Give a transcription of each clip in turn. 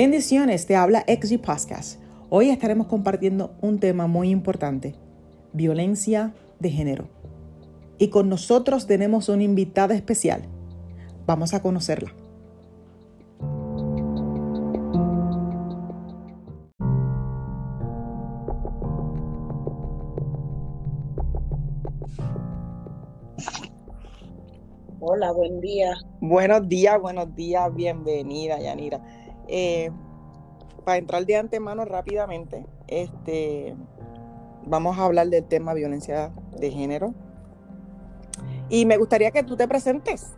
Bendiciones, te habla XG Podcast. Hoy estaremos compartiendo un tema muy importante, violencia de género. Y con nosotros tenemos una invitada especial. Vamos a conocerla. Hola, buen día. Buenos días, buenos días, bienvenida, Yanira. Eh, para entrar de antemano rápidamente, este, vamos a hablar del tema violencia de género. Y me gustaría que tú te presentes.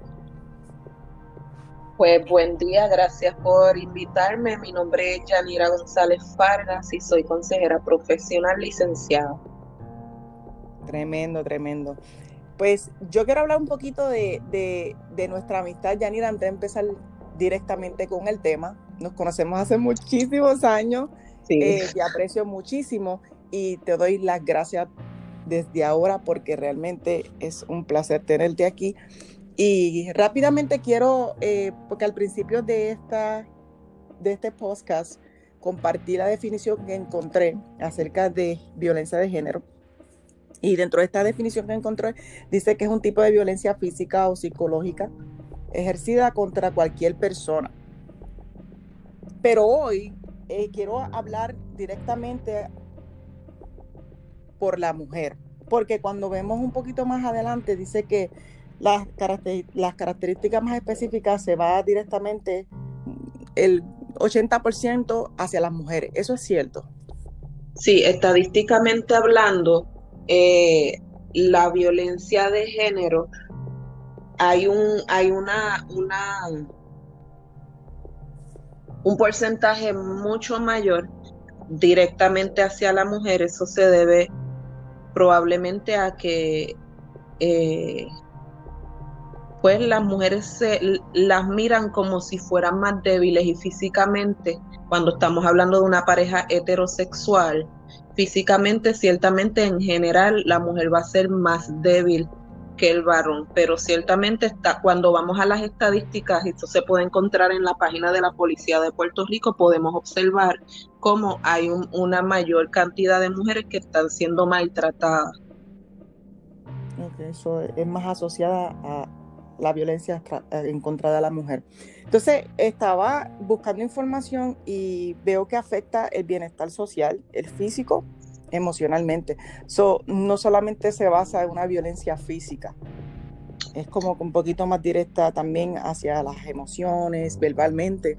Pues buen día, gracias por invitarme. Mi nombre es Yanira González Fargas y soy consejera profesional licenciada. Tremendo, tremendo. Pues yo quiero hablar un poquito de, de nuestra amistad, Yanira, antes de empezar directamente con el tema nos conocemos hace muchísimos años, eh, te aprecio muchísimo y te doy las gracias desde ahora porque realmente es un placer tenerte aquí. Y rápidamente quiero, eh, porque al principio de, esta, de este podcast compartí la definición que encontré acerca de violencia de género. Y dentro de esta definición que encontré, dice que es un tipo de violencia física o psicológica ejercida contra cualquier persona pero hoy eh, quiero hablar directamente por la mujer, porque cuando vemos un poquito más adelante dice que las, características más específicas se va directamente el 80% hacia las mujeres. ¿Eso es cierto? Sí, estadísticamente hablando, eh, la violencia de género, hay, un, hay una, una un porcentaje mucho mayor directamente hacia la mujer. Eso se debe probablemente a que eh, pues las mujeres se, las miran como si fueran más débiles y físicamente, cuando estamos hablando de una pareja heterosexual, físicamente ciertamente en general la mujer va a ser más débil que el varón, pero ciertamente está, cuando vamos a las estadísticas, esto se puede encontrar en la página de la Policía de Puerto Rico, podemos observar cómo hay una mayor cantidad de mujeres que están siendo maltratadas. eso es más asociada a la violencia en contra la mujer. Entonces, estaba buscando información y veo que afecta el bienestar social, el físico emocionalmente. So, no solamente se basa en una violencia física, es como un poquito más directa también hacia las emociones, verbalmente.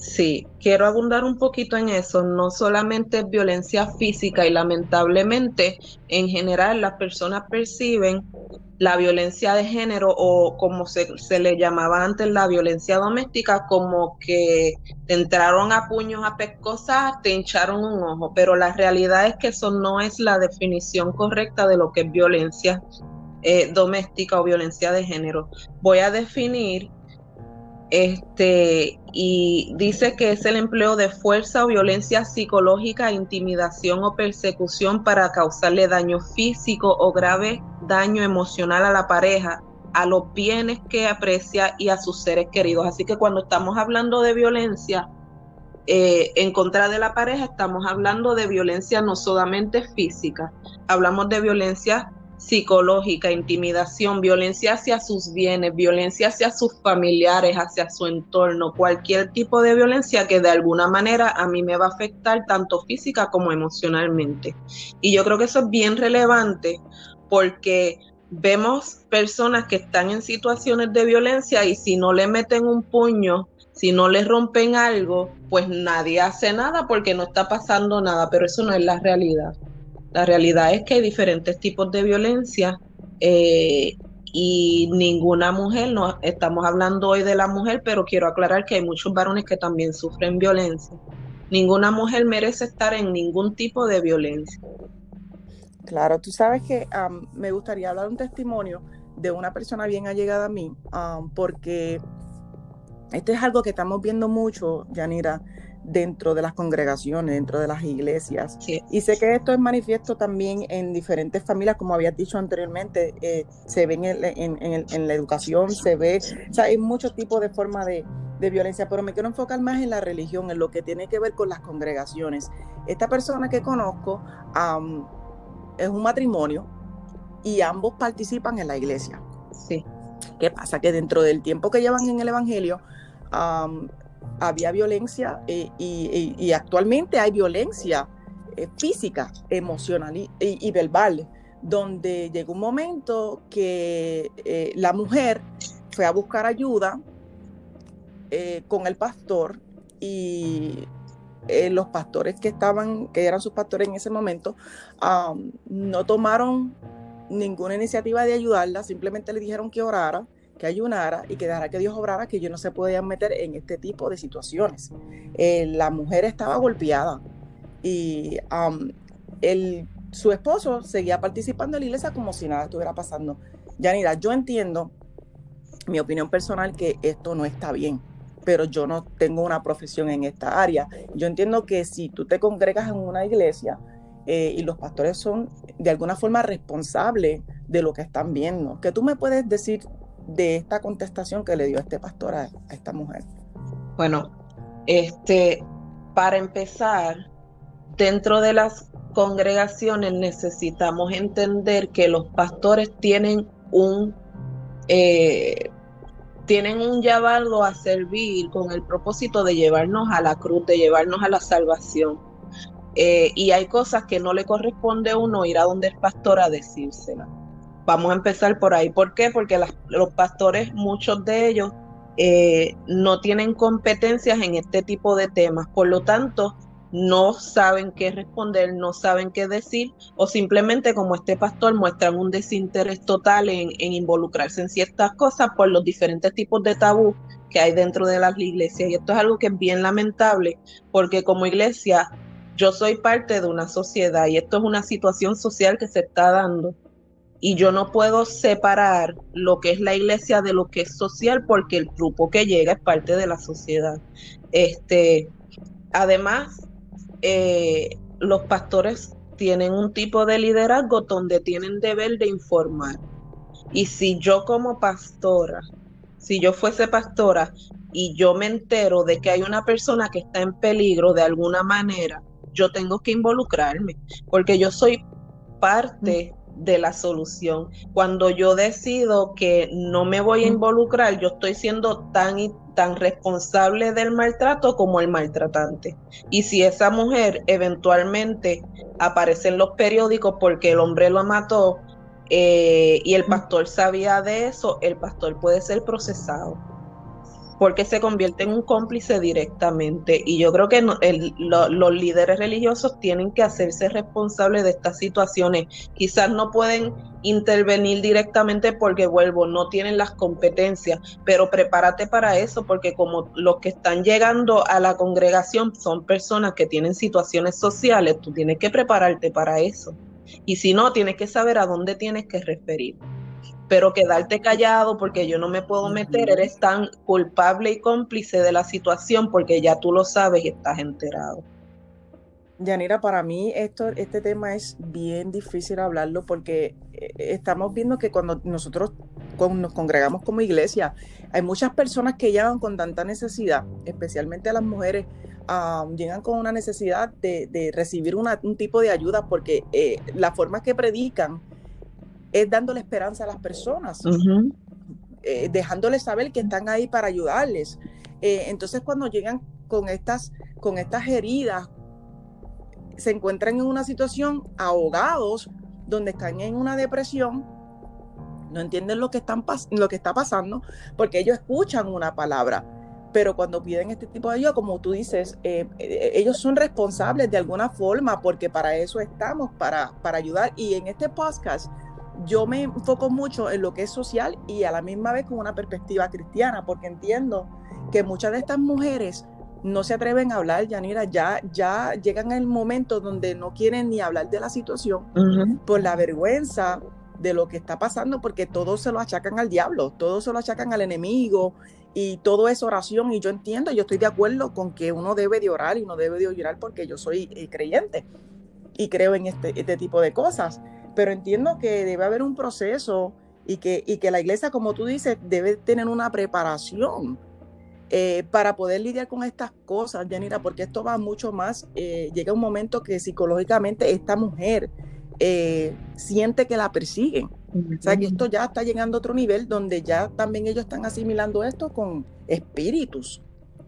Sí, quiero abundar un poquito en eso. No solamente violencia física y lamentablemente en general las personas perciben la violencia de género o como se, le llamaba antes la violencia doméstica, como que te entraron a puños a pescosas, te hincharon un ojo, pero la realidad es que eso no es la definición correcta de lo que es violencia eh, doméstica o violencia de género. Voy a definir este, y dice que es el empleo de fuerza o violencia psicológica, intimidación o persecución para causarle daño físico o grave daño emocional a la pareja, a los bienes que aprecia y a sus seres queridos. Así que cuando estamos hablando de violencia eh, en contra de la pareja, estamos hablando de violencia no solamente física, hablamos de violencia psicológica, intimidación, violencia hacia sus bienes, violencia hacia sus familiares, hacia su entorno, cualquier tipo de violencia que de alguna manera a mí me va a afectar tanto física como emocionalmente. Y yo creo que eso es bien relevante porque vemos personas que están en situaciones de violencia y si no le meten un puño, si no le rompen algo, pues nadie hace nada porque no está pasando nada, pero eso no es la realidad. La realidad es que hay diferentes tipos de violencia eh, y ninguna mujer, no estamos hablando hoy de la mujer, pero quiero aclarar que hay muchos varones que también sufren violencia. Ninguna mujer merece estar en ningún tipo de violencia. Claro, tú sabes que me gustaría hablar un testimonio de una persona bien allegada a mí, porque esto es algo que estamos viendo mucho, Yanira, dentro de las congregaciones, dentro de las iglesias. Y sé que esto es manifiesto también en diferentes familias, como habías dicho anteriormente, eh, se ve en, en, la educación, se ve, o sea, hay muchos tipos de forma de, de violencia, pero me quiero enfocar más en la religión, en lo que tiene que ver con las congregaciones. Esta persona que conozco es un matrimonio y ambos participan en la iglesia. Sí. ¿Qué pasa? Que dentro del tiempo que llevan en el Evangelio, había violencia eh, y, actualmente hay violencia eh, física, emocional y, verbal, donde llegó un momento que eh, la mujer fue a buscar ayuda con el pastor y los pastores que estaban, que eran sus pastores en ese momento, no tomaron ninguna iniciativa de ayudarla, simplemente le dijeron que orara que ayunara y que dejara que Dios obrara, que ellos no se podían meter en este tipo de situaciones. Eh, la mujer estaba golpeada y el, su esposo seguía participando en la iglesia como si nada estuviera pasando. Yanira, yo entiendo, mi opinión personal, que esto no está bien, pero yo no tengo una profesión en esta área. Yo entiendo que si tú te congregas en una iglesia, eh, y los pastores son de alguna forma responsables de lo que están viendo. ¿Qué tú me puedes decir de esta contestación que le dio este pastor a, esta mujer? Bueno, este, para empezar, dentro de las congregaciones necesitamos entender que los pastores tienen un eh, tienen un llamado a servir con el propósito de llevarnos a la cruz, de llevarnos a la salvación. Eh, y hay cosas que no le corresponde a uno ir a donde el pastor a decírsela. Vamos a empezar por ahí. ¿Por qué? Porque los pastores, muchos de ellos, eh, no tienen competencias en este tipo de temas. Por lo tanto, no saben qué responder, no saben qué decir, o simplemente como este pastor muestran un desinterés total en, involucrarse en ciertas cosas por los diferentes tipos de tabú que hay dentro de las iglesias. Y esto es algo que es bien lamentable, porque como iglesia yo soy parte de una sociedad y esto es una situación social que se está dando y yo no puedo separar lo que es la iglesia de lo que es social porque el grupo que llega es parte de la sociedad. Este, además, eh, los pastores tienen un tipo de liderazgo donde tienen deber de informar. Y si yo como pastora, si yo fuese pastora y yo me entero de que hay una persona que está en peligro de alguna manera, yo tengo que involucrarme, porque yo soy parte de la solución. Cuando yo decido que no me voy a involucrar, yo estoy siendo tan y tan responsable del maltrato como el maltratante. Y si esa mujer eventualmente aparece en los periódicos porque el hombre lo mató eh, y el pastor sabía de eso, el pastor puede ser procesado porque se convierte en un cómplice directamente. Y yo creo que los líderes religiosos tienen que hacerse responsables de estas situaciones. Quizás no pueden intervenir directamente porque, vuelvo, no tienen las competencias, pero prepárate para eso, porque como los que están llegando a la congregación son personas que tienen situaciones sociales, tú tienes que prepararte para eso. Y si no, tienes que saber a dónde tienes que referir pero quedarte callado porque yo no me puedo meter, eres tan culpable y cómplice de la situación porque ya tú lo sabes y estás enterado. Yanira, para mí esto, este tema es bien difícil hablarlo porque eh, estamos viendo que cuando nosotros nos congregamos como iglesia, hay muchas personas que llegan con tanta necesidad, especialmente las mujeres, llegan con una necesidad de, recibir un tipo de ayuda porque eh, la forma que predican es dándole esperanza a las personas, eh, dejándoles saber que están ahí para ayudarles. Eh, entonces cuando llegan con estas, con estas heridas, se encuentran en una situación ahogados, donde están en una depresión, no entienden lo que, están lo que está pasando, porque ellos escuchan una palabra, pero cuando piden este tipo de ayuda, como tú dices, eh, ellos son responsables de alguna forma, porque para eso estamos, para, para ayudar. Y en este podcast yo me enfoco mucho en lo que es social y a la misma vez con una perspectiva cristiana, porque entiendo que muchas de estas mujeres no se atreven a hablar, Yanira, ya, ya llegan el momento donde no quieren ni hablar de la situación por la vergüenza de lo que está pasando, porque todo se lo achacan al diablo, todo se lo achacan al enemigo y todo es oración. Y yo entiendo, yo estoy de acuerdo con que uno debe de orar y uno debe de orar porque yo soy eh, creyente y creo en este, este tipo de cosas pero entiendo que debe haber un proceso y que, y que la iglesia, como tú dices, debe tener una preparación eh, para poder lidiar con estas cosas, Yanira, porque esto va mucho más, eh, llega un momento que psicológicamente esta mujer eh, siente que la persiguen. O sea, que esto ya está llegando a otro nivel donde ya también ellos están asimilando esto con espíritus.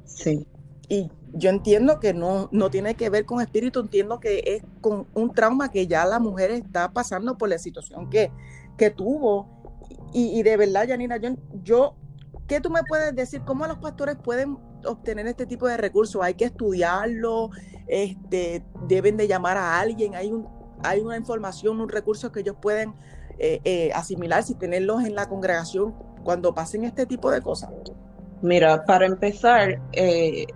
Sí. Y yo entiendo que no, no tiene que ver con espíritu, entiendo que es con un trauma que ya la mujer está pasando por la situación que, que tuvo. Y, de verdad, Yanira, yo, yo ¿Qué tú me puedes decir? ¿Cómo los pastores pueden obtener este tipo de recursos? ¿Hay que estudiarlo? Este, ¿Deben de llamar a alguien? ¿Hay, un, hay una información, un recurso que ellos pueden eh, eh, asimilar si tenerlos en la congregación cuando pasen este tipo de cosas? Mira, para empezar, eh,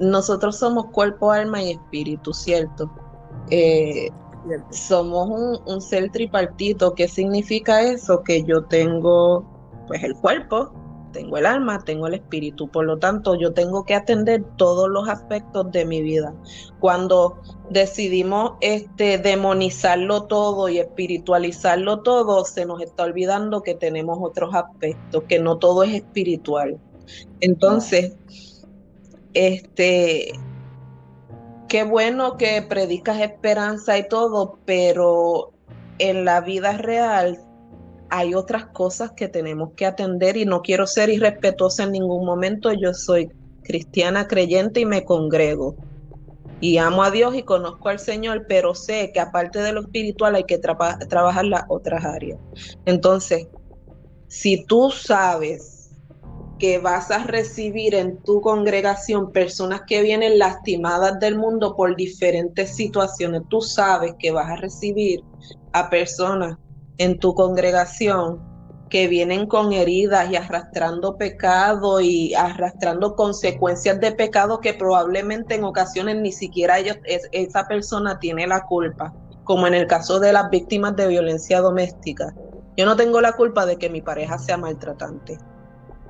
nosotros somos cuerpo, alma y espíritu, ¿cierto? somos un, un, ser tripartito. ¿Qué significa eso? Que yo tengo pues el cuerpo, tengo el alma, tengo el espíritu. Por lo tanto, yo tengo que atender todos los aspectos de mi vida. Cuando decidimos este, demonizarlo todo y espiritualizarlo todo, se nos está olvidando que tenemos otros aspectos, que no todo es espiritual. Entonces, este, qué bueno que predicas esperanza y todo, pero en la vida real hay otras cosas que tenemos que atender y no quiero ser irrespetuosa en ningún momento. Yo soy cristiana creyente y me congrego. Y amo a Dios y conozco al Señor, pero sé que aparte de lo espiritual hay que trabajar las otras áreas. Entonces, si tú sabes que vas a recibir en tu congregación personas que vienen lastimadas del mundo por diferentes situaciones, tú sabes que vas a recibir a personas en tu congregación que vienen con heridas y arrastrando pecado y arrastrando consecuencias de pecado que probablemente en ocasiones ni siquiera ellos, esa persona tiene la culpa, como en el caso de las víctimas de violencia doméstica. Yo no tengo la culpa de que mi pareja sea maltratante.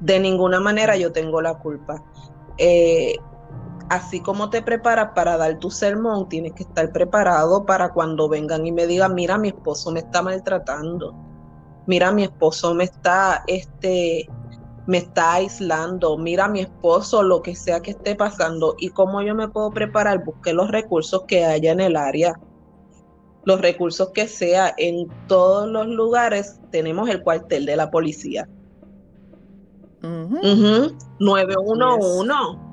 De ninguna manera yo tengo la culpa. Eh, así como te preparas para dar tu sermón, tienes que estar preparado para cuando vengan y me digan, mira, mi esposo me está maltratando, mira, mi esposo me está, este, me está aislando, mira, mi esposo, lo que sea que esté pasando y cómo yo me puedo preparar, busque los recursos que haya en el área, los recursos que sea, en todos los lugares tenemos el cuartel de la policía. 911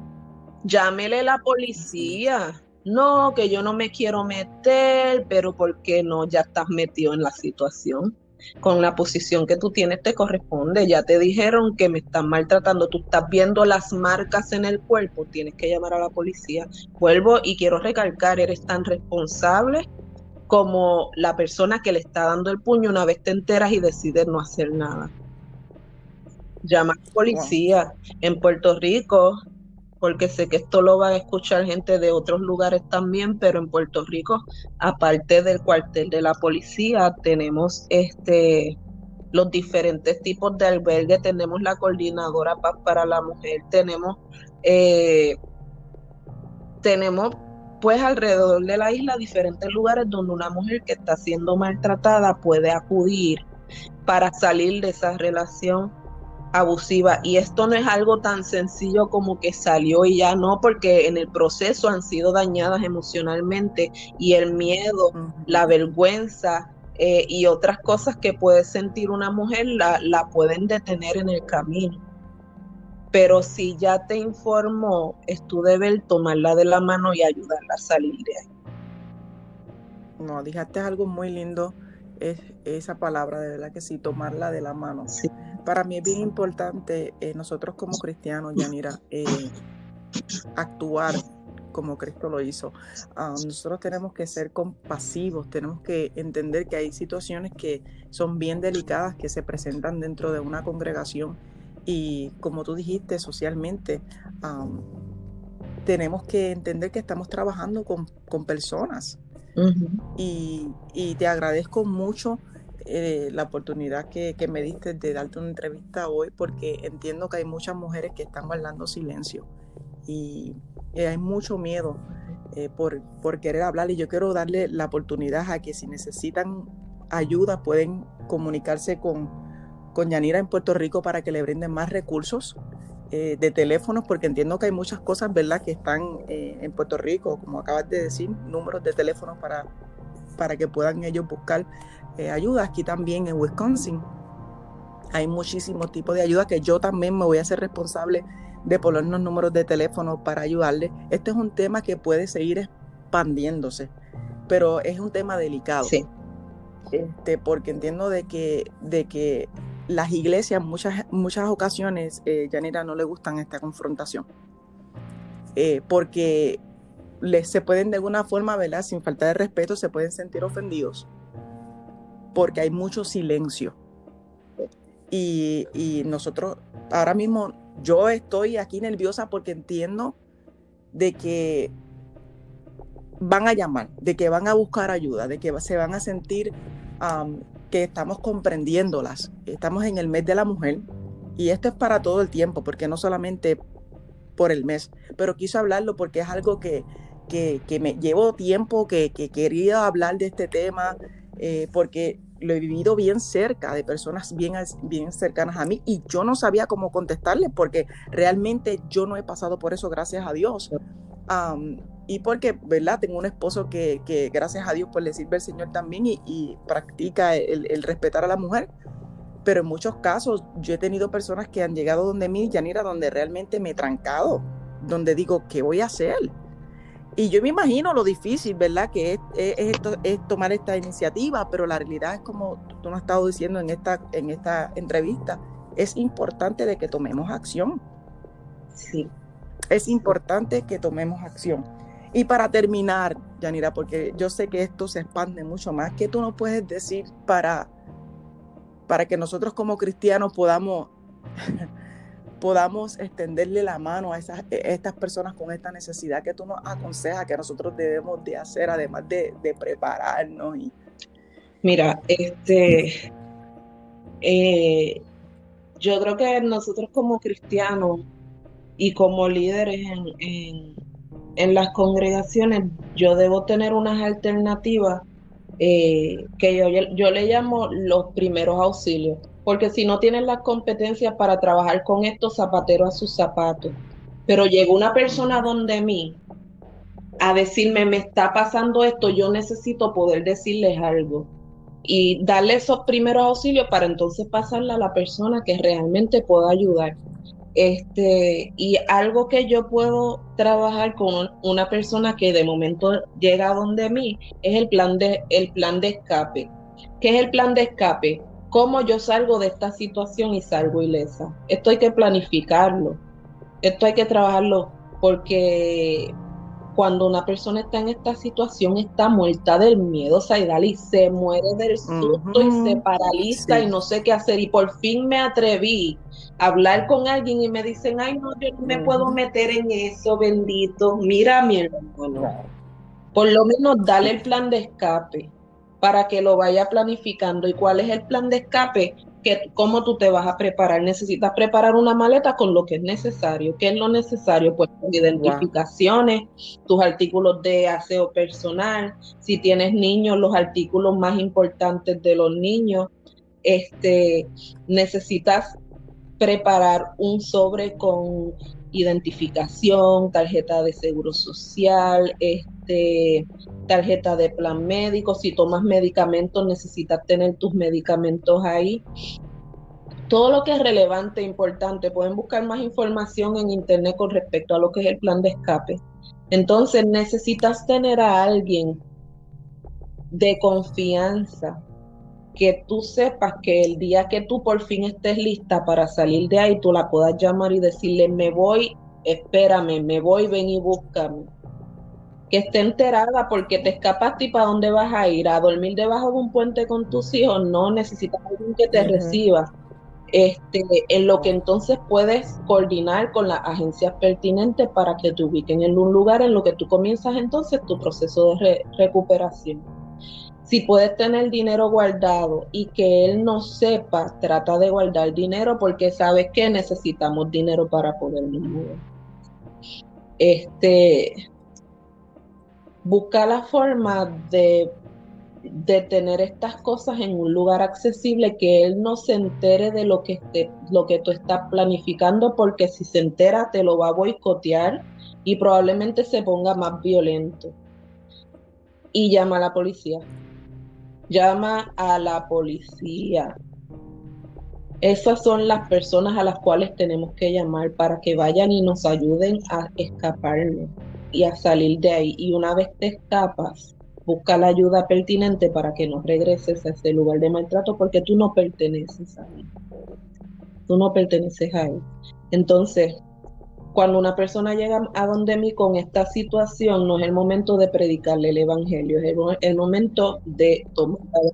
llámele la policía. No, que yo no me quiero meter, pero ¿por qué no? Ya estás metido en la situación. Con la posición que tú tienes te corresponde. Ya te dijeron que me están maltratando. Tú estás viendo las marcas en el cuerpo. Tienes que llamar a la policía. Vuelvo y quiero recalcar, eres tan responsable como la persona que le está dando el puño una vez te enteras y decides no hacer nada. Llama a la policía. En Puerto Rico porque sé que esto lo van a escuchar gente de otros lugares también, pero en Puerto Rico, aparte del cuartel de la policía, tenemos este los diferentes tipos de albergue, tenemos la coordinadora paz para la mujer, tenemos eh, tenemos pues alrededor de la isla diferentes lugares donde una mujer que está siendo maltratada puede acudir para salir de esa relación abusiva y esto no es algo tan sencillo como que salió y ya no, porque en el proceso han sido dañadas emocionalmente y el miedo, la vergüenza eh, y otras cosas que puede sentir una mujer la, la pueden detener en el camino. Pero si ya te informó, es tu deber tomarla de la mano y ayudarla a salir de ahí. No, dijiste algo muy lindo, es esa palabra, de verdad que sí, tomarla de la mano. Sí para mí es bien importante eh, nosotros como cristianos, Yanira, eh, actuar como Cristo lo hizo. Ah, nosotros tenemos que ser compasivos, tenemos que entender que hay situaciones que son bien delicadas que se presentan dentro de una congregación y como tú dijiste socialmente, tenemos que entender que estamos trabajando con, personas. Y, y, te agradezco mucho eh, la oportunidad que, me diste de darte una entrevista hoy porque entiendo que hay muchas mujeres que están guardando silencio y hay mucho miedo eh, por, por querer hablar. Y yo quiero darle la oportunidad a que si necesitan ayuda pueden comunicarse con, con Yanira en Puerto Rico para que le brinden más recursos eh, de teléfonos, porque entiendo que hay muchas cosas, ¿verdad?, que están eh, en Puerto Rico, como acabas de decir, números de teléfonos para, para que puedan ellos buscar eh, ayuda. Aquí también en Wisconsin hay muchísimos tipos de ayuda que yo también me voy a hacer responsable de poner los números de teléfono para ayudarle. Este es un tema que puede seguir expandiéndose, pero es un tema delicado. Sí. Este, porque entiendo de que, de que las iglesias muchas, muchas ocasiones, eh, no le gustan esta confrontación. Eh, porque se pueden de alguna forma, ¿verdad? Sin falta de respeto, se pueden sentir ofendidos. Porque hay mucho silencio. Y nosotros, ahora mismo, yo estoy aquí nerviosa porque entiendo de que van a llamar, de que van a buscar ayuda, de que se van a sentir que estamos comprendiéndolas. Estamos en el mes de la mujer y esto es para todo el tiempo, porque no solamente por el mes, pero quiso hablarlo porque es algo que, que, me llevo tiempo, que, que, quería hablar de este tema, eh, porque lo he vivido bien cerca de personas bien, bien cercanas a mí y yo no sabía cómo contestarles porque realmente yo no he pasado por eso, gracias a Dios y porque, ¿verdad? Tengo un esposo que, que, gracias a Dios, pues le sirve al Señor también y, practica el, respetar a la mujer. Pero en muchos casos yo he tenido personas que han llegado donde mí, Yanira, donde realmente me he trancado, donde digo, ¿qué voy a hacer? Y yo me imagino lo difícil, ¿verdad? Que es, esto, es tomar esta iniciativa, pero la realidad es como tú nos has estado diciendo en esta, en esta entrevista, es importante de que tomemos acción. Sí. Es importante que tomemos acción. Y para terminar, Yanira, porque yo sé que esto se expande mucho más, ¿qué tú nos puedes decir para, para que nosotros como cristianos podamos, podamos extenderle la mano a, esas, estas personas con esta necesidad que tú nos aconsejas que nosotros debemos de hacer, además de, prepararnos? Y... Mira, este, eh, yo creo que nosotros como cristianos y como líderes en las congregaciones yo debo tener unas alternativas eh, que yo, yo le llamo los primeros auxilios, porque si no tienen las competencias para trabajar con estos zapateros a sus zapatos, pero llegó una persona donde mí a decirme, me está pasando esto, yo necesito poder decirles algo y darle esos primeros auxilios para entonces pasarle a la persona que realmente pueda ayudar. Este, y algo que yo puedo trabajar con una persona que de momento llega donde mí es el plan de, el plan de escape. ¿Qué es el plan de escape? ¿Cómo yo salgo de esta situación y salgo ilesa? Esto hay que planificarlo. Esto hay que trabajarlo porque cuando una persona está en esta situación, está muerta del miedo, Saidal, y se muere del susto y se paraliza y no sé qué hacer. Y por fin me atreví a hablar con alguien y me dicen, ay, no, yo no me puedo meter en eso, bendito. Mira, mi hermano, por lo menos dale el plan de escape para que lo vaya planificando. ¿Y cuál es el plan de escape? Cómo tú te vas a preparar. Necesitas preparar una maleta con lo que es necesario. ¿Qué es lo necesario? Pues tus identificaciones, tus artículos de aseo personal, si tienes niños, los artículos más importantes de los niños. Este, necesitas preparar un sobre con identificación, tarjeta de seguro social, este, tarjeta de plan médico. Si tomas medicamentos, necesitas tener tus medicamentos ahí. Todo lo que es relevante e importante, pueden buscar más información en internet con respecto a lo que es el plan de escape. Entonces necesitas tener a alguien de confianza que tú sepas que el día que tú por fin estés lista para salir de ahí, tú la puedas llamar y decirle, me voy, espérame, me voy, ven y búscame. Que esté enterada porque te escapaste y para dónde vas a ir, a dormir debajo de un puente con tus hijos, no necesitas alguien que te reciba. Este, en lo que entonces puedes coordinar con las agencias pertinentes para que te ubiquen en un lugar en lo que tú comienzas entonces tu proceso de recuperación si puedes tener dinero guardado y que él no sepa, trata de guardar dinero porque sabes que necesitamos dinero para podernos mover. Este, busca la forma de de tener estas cosas en un lugar accesible, que él no se entere de lo que, lo que tú estás planificando, porque si se entera te lo va a boicotear y probablemente se ponga más violento. Y llama a la policía. Llama a la policía. Esas son las personas a las cuales tenemos que llamar para que vayan y nos ayuden a escaparnos y a salir de ahí. Y una vez te escapas, busca la ayuda pertinente para que no regreses a ese lugar de maltrato porque tú no perteneces ahí. Tú no perteneces ahí. Entonces, cuando una persona llega a donde mí con esta situación, no es el momento de predicarle el evangelio, es el, momento de tomarla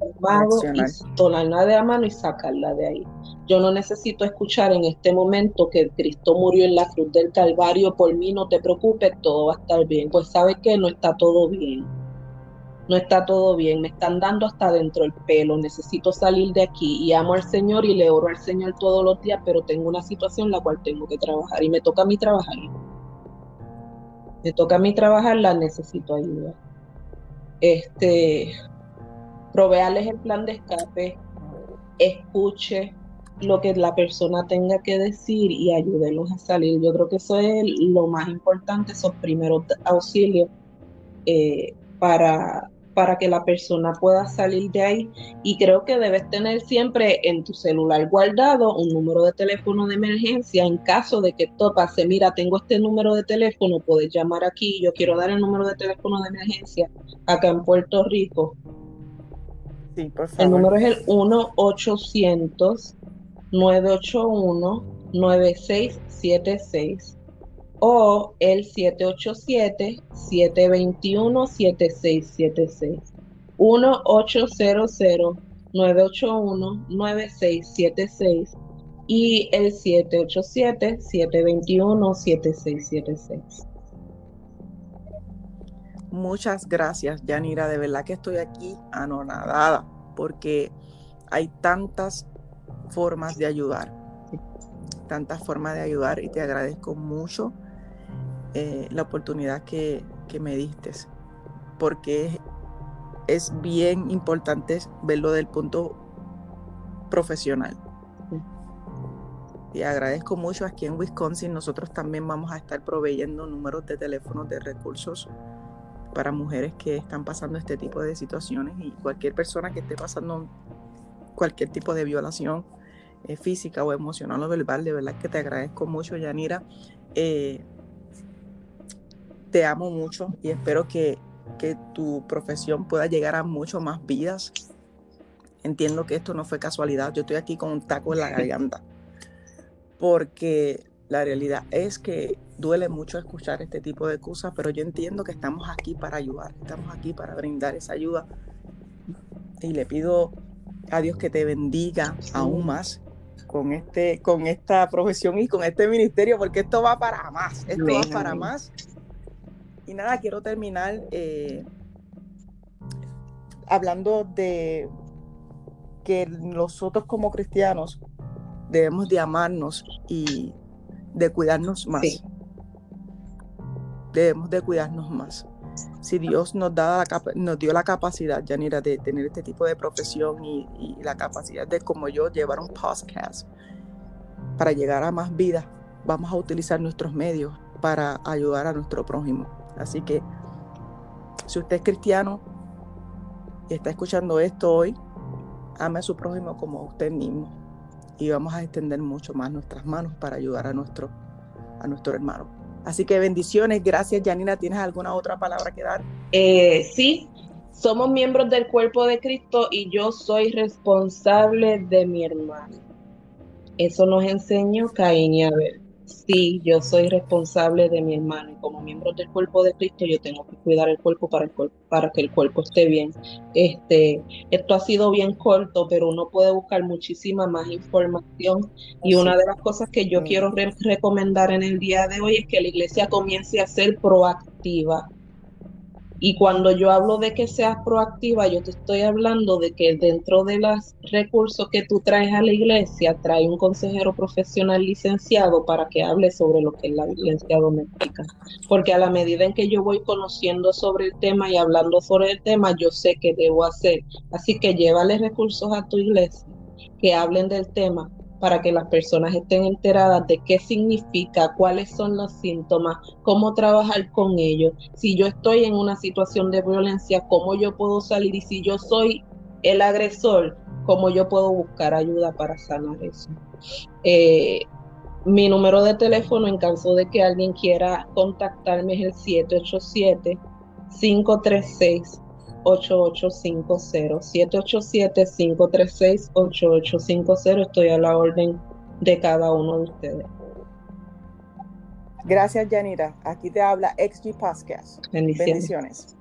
de la mano y sacarla de ahí. Yo no necesito escuchar en este momento que Cristo murió en la cruz del Calvario por mí, no te preocupes, todo va a estar bien. Pues sabe que no está todo bien no está todo bien, me están dando hasta dentro el pelo, necesito salir de aquí y amo al Señor y le oro al Señor todos los días, pero tengo una situación la cual tengo que trabajar y me toca a mí trabajar. Me toca a mí trabajar, la necesito ayuda. Este, proveerles el plan de escape, escuche lo que la persona tenga que decir y ayúdenlos a salir. Yo creo que eso es lo más importante, esos primeros auxilios eh, para, para que la persona pueda salir de ahí. Y creo que debes tener siempre en tu celular guardado un número de teléfono de emergencia en caso de que esto pase. Mira, tengo este número de teléfono, puedes llamar aquí. Yo quiero dar el número de teléfono de emergencia acá en Puerto Rico. Sí, por favor. El número es el 1-800-981-9676 o el 787-721-7676. 1-800-981-9676 y el 787-721-7676. Muchas gracias, Yanira. De verdad que estoy aquí anonadada porque hay tantas formas de ayudar, tantas formas de ayudar y te agradezco mucho eh, la oportunidad que, me diste, porque es, bien importante verlo del punto profesional. Y agradezco mucho aquí en Wisconsin. Nosotros también vamos a estar proveyendo números de teléfonos de recursos para mujeres que están pasando este tipo de situaciones y cualquier persona que esté pasando cualquier tipo de violación eh, física o emocional o verbal. De verdad que te agradezco mucho, Yanira. Eh, te amo mucho y espero que, tu profesión pueda llegar a mucho más vidas. Entiendo que esto no fue casualidad. Yo estoy aquí con un taco en la garganta. Porque la realidad es que duele mucho escuchar este tipo de cosas, pero yo entiendo que estamos aquí para ayudar, estamos aquí para brindar esa ayuda. Y le pido a Dios que te bendiga aún más con, este, con esta profesión y con este ministerio, porque esto va para más, esto va para más y nada, quiero terminar eh, hablando de que nosotros como cristianos debemos de amarnos y de cuidarnos más. Debemos de cuidarnos más. Si Dios nos, da nos dio la capacidad, Yanira, de tener este tipo de profesión y, y la capacidad de, como yo, llevar un podcast para llegar a más vidas, vamos a utilizar nuestros medios para ayudar a nuestro prójimo. Así que si usted es cristiano y está escuchando esto hoy, ame a su prójimo como usted mismo. Y vamos a extender mucho más nuestras manos para ayudar a nuestro, a nuestro hermano. Así que bendiciones. Gracias, Janina. ¿Tienes alguna otra palabra que dar? Eh, sí, somos miembros del cuerpo de Cristo y yo soy responsable de mi hermano. Eso nos enseñó Caín y Abel sí, yo soy responsable de mi hermano y como miembro del cuerpo de Cristo yo tengo que cuidar el cuerpo para, el para que el cuerpo esté bien. Este, esto ha sido bien corto, pero uno puede buscar muchísima más información. Y una de las cosas que yo quiero recomendar en el día de hoy es que la iglesia comience a ser proactiva Y cuando yo hablo de que seas proactiva, yo te estoy hablando de que dentro de los recursos que tú traes a la iglesia, trae un consejero profesional licenciado para que hable sobre lo que es la violencia doméstica. Porque a la medida en que yo voy conociendo sobre el tema y hablando sobre el tema, yo sé qué debo hacer. Así que llévale recursos a tu iglesia que hablen del tema para que las personas estén enteradas de qué significa, cuáles son los síntomas, cómo trabajar con ellos. Si yo estoy en una situación de violencia, cómo yo puedo salir y si yo soy el agresor, cómo yo puedo buscar ayuda para sanar eso. Eh, mi número de teléfono en caso de que alguien quiera contactarme es el 787 536 8850 787-536-8850. Estoy a la orden de cada uno de ustedes. Gracias, Yanira. Aquí te habla XG Podcast. Bendiciones.